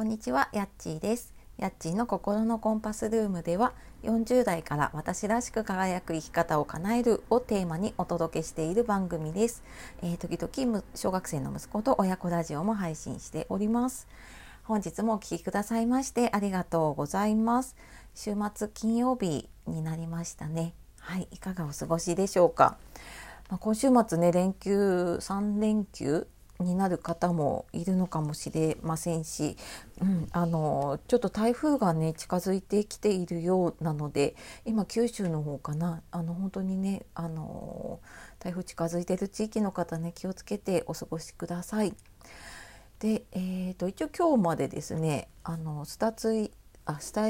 こんにちは、やっちーです。やっちーの心のコンパスルームでは、40代から私らしく輝く生き方を叶えるをテーマにお届けしている番組です。えー、時々小学生の息子と親子ラジオも配信しております。本日もお聴きくださいましてありがとうございます。週末金曜日になりましたね。はい、いかがお過ごしでしょうか。まあ、今週末ね、連休3連休になる方もいるのかもしれませんし、うん、あのちょっと台風がね近づいてきているようなので今九州の方かなあの本当にねあの台風近づいてる地域の方ね気をつけてお過ごしください。で、えーと、一応今日までですねあのスタツイあスタ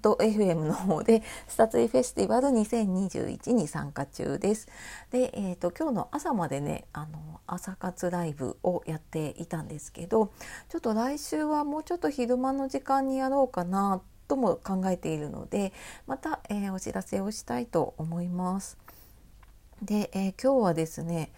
F と FM の方でスタツイフェスティバル2021に参加中です。で、えーと、今日の朝までねあの朝活ライブをやっていたんですけどちょっと来週はもうちょっと昼間の時間にやろうかなとも考えているのでまた、えー、お知らせをしたいと思います。で、えー、今日はですね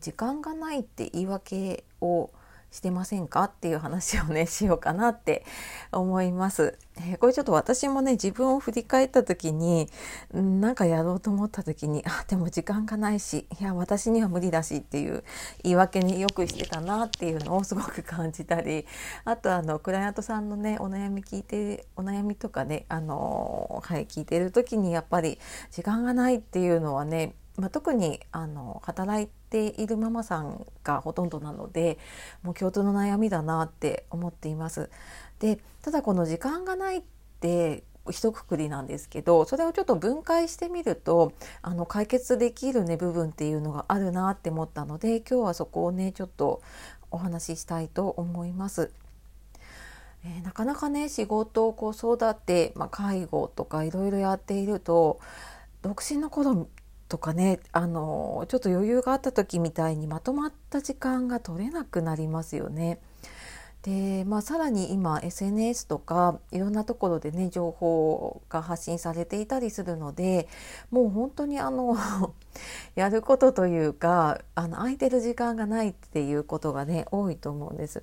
時間がないって言い訳をしてませんか？っていう話をねしようかなって思います。えー、これちょっと私もね自分を振り返った時に何かやろうと思った時にあでも時間がないしいや私には無理だしっていう言い訳によくしてたなっていうのをすごく感じたりあとあのクライアントさんのねお悩み聞いてお悩みとかねあのはい聞いてる時にやっぱり時間がないっていうのはねまあ、特にあの働いているママさんがほとんどなのでもう共通の悩みだなって思っています。でただこの時間がないって一括りなんですけどそれをちょっと分解してみるとあの解決できるね部分っていうのがあるなって思ったので今日はそこをねちょっとお話ししたいと思います。えー、なかなかね仕事子育て、まあ、介護とかいろいろやっていると独身の頃とかねあのちょっと余裕があった時みたいにまとまった時間が取れなくなりますよね。でまあ、さらに今 SNS とかいろんなところでね情報が発信されていたりするのでもう本当にあの やることというかあの空いてる時間がないっていうことがね多いと思うんです。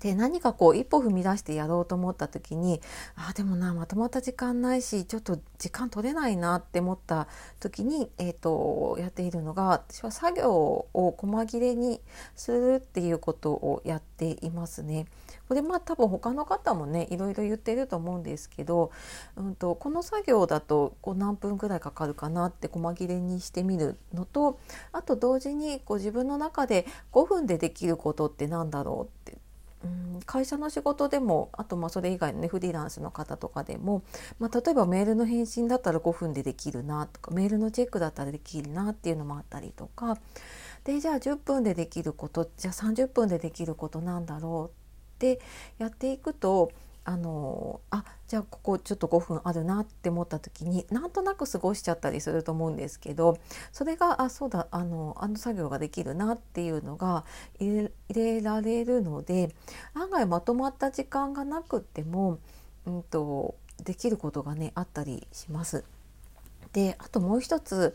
で何かこう一歩踏み出してやろうと思った時にあでもなまとまった時間ないしちょっと時間取れないなって思った時に、えーと、やっているのが私は作業を細切れにするっていうことをやっていますね。これまあ多分他の方もねいろいろ言ってると思うんですけど、うんと、この作業だとこう何分ぐらいかかるかなって細切れにしてみるのとあと同時にこう自分の中で5分でできることって何だろうってうん会社の仕事でもあとまあそれ以外のねフリーランスの方とかでも、まあ、例えばメールの返信だったら5分でできるなとかメールのチェックだったらできるなっていうのもあったりとかでじゃあ10分でできることじゃあ30分でできることなんだろうってやっていくとあのあじゃあここちょっと5分あるなって思った時になんとなく過ごしちゃったりすると思うんですけどそれがあそうだあのあの作業ができるなっていうのが入れられるので案外まとまった時間がなくっても、うんと、できることがねあったりします。であともう一つ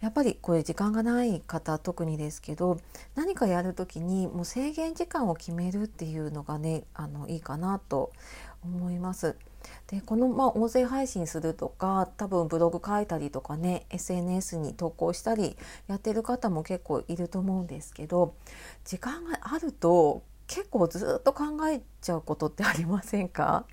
やっぱりこれ時間がない方特にですけど何かやる時にもう制限時間を決めるっていうのがねあのいいかなと思います。でこの、まあ、音声配信するとか多分ブログ書いたりとかね SNS に投稿したりやってる方も結構いると思うんですけど時間があると結構ずっと考えちゃうことってありませんか？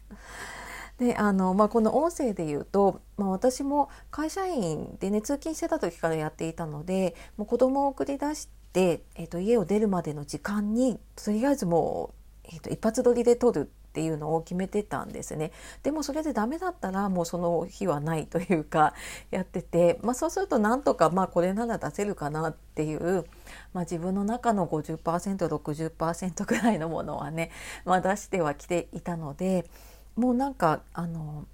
であの、まあ、この音声で言うと、まあ、私も会社員でね通勤してた時からやっていたのでもう子供を送り出して、えーと、家を出るまでの時間にとりあえずもう、えーと一発撮りで撮るっていうのを決めてたんですねでもそれでダメだったらもうその日はないというか やってて、まあ、そうするとなんとかまあこれなら出せるかなっていう、まあ、自分の中の 50%60% ぐらいのものはね、まあ、出してはきていたのでもうなんかあの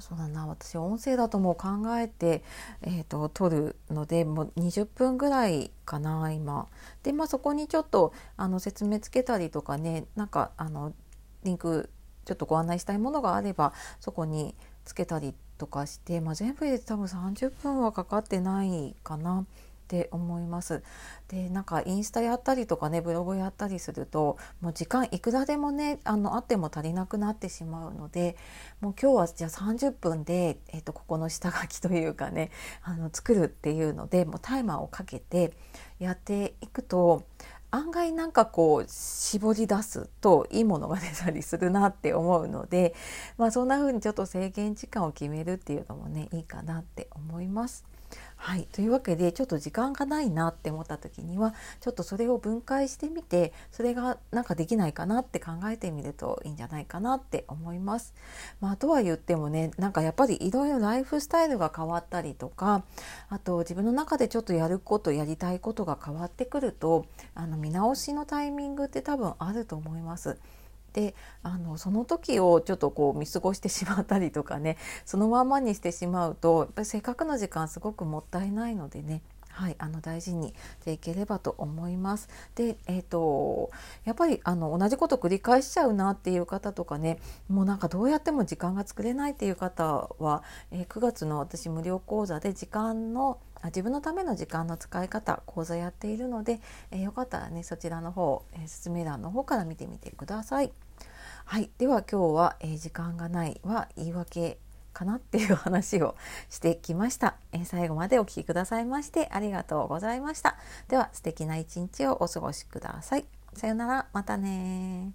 そうだな私音声だともう考えて、えーと、撮るのでもう20分ぐらいかな今。でまあそこにちょっとあの説明つけたりとかねなんかあのリンクちょっとご案内したいものがあればそこにつけたりとかして、まあ、全部で多分30分はかかってないかな。って思います。でなんかインスタやったりとかねブログやったりするともう時間いくらでもねあのあっても足りなくなってしまうのでもう今日はじゃあ30分で、えーと、ここの下書きというかねあの作るっていうのでもうタイマーをかけてやっていくと案外なんかこう絞り出すといいものが出たりするなって思うので、まあ、そんな風にちょっと制限時間を決めるっていうのもねいいかなって思います。はい、というわけでちょっと時間がないなって思った時にはちょっとそれを分解してみてそれがなんかできないかなって考えてみるといいんじゃないかなって思います。まあ、とは言ってもねなんかやっぱりいろいろライフスタイルが変わったりとかあと自分の中でちょっとやることやりたいことが変わってくるとあの見直しのタイミングって多分あると思います。であのその時をちょっとこう見過ごしてしまったりとかね そのままにしてしまうとやっぱりせっかくの時間すごくもったいないのでねはい、あの大事にしていければと思います。で、えーと、やっぱりあの同じこと繰り返しちゃうなっていう方とかねもうなんかどうやっても時間が作れないっていう方は、えー、9月の私無料講座で時間の自分のための時間の使い方講座やっているので、えー、よかったらねそちらの方、えー、説明欄の方から見てみてください。はい、では今日は、えー、時間がないは言い訳かなっていう話をしてきました、えー、最後までお聴きくださいましてありがとうございました。では素敵な一日をお過ごしください。さようなら、またね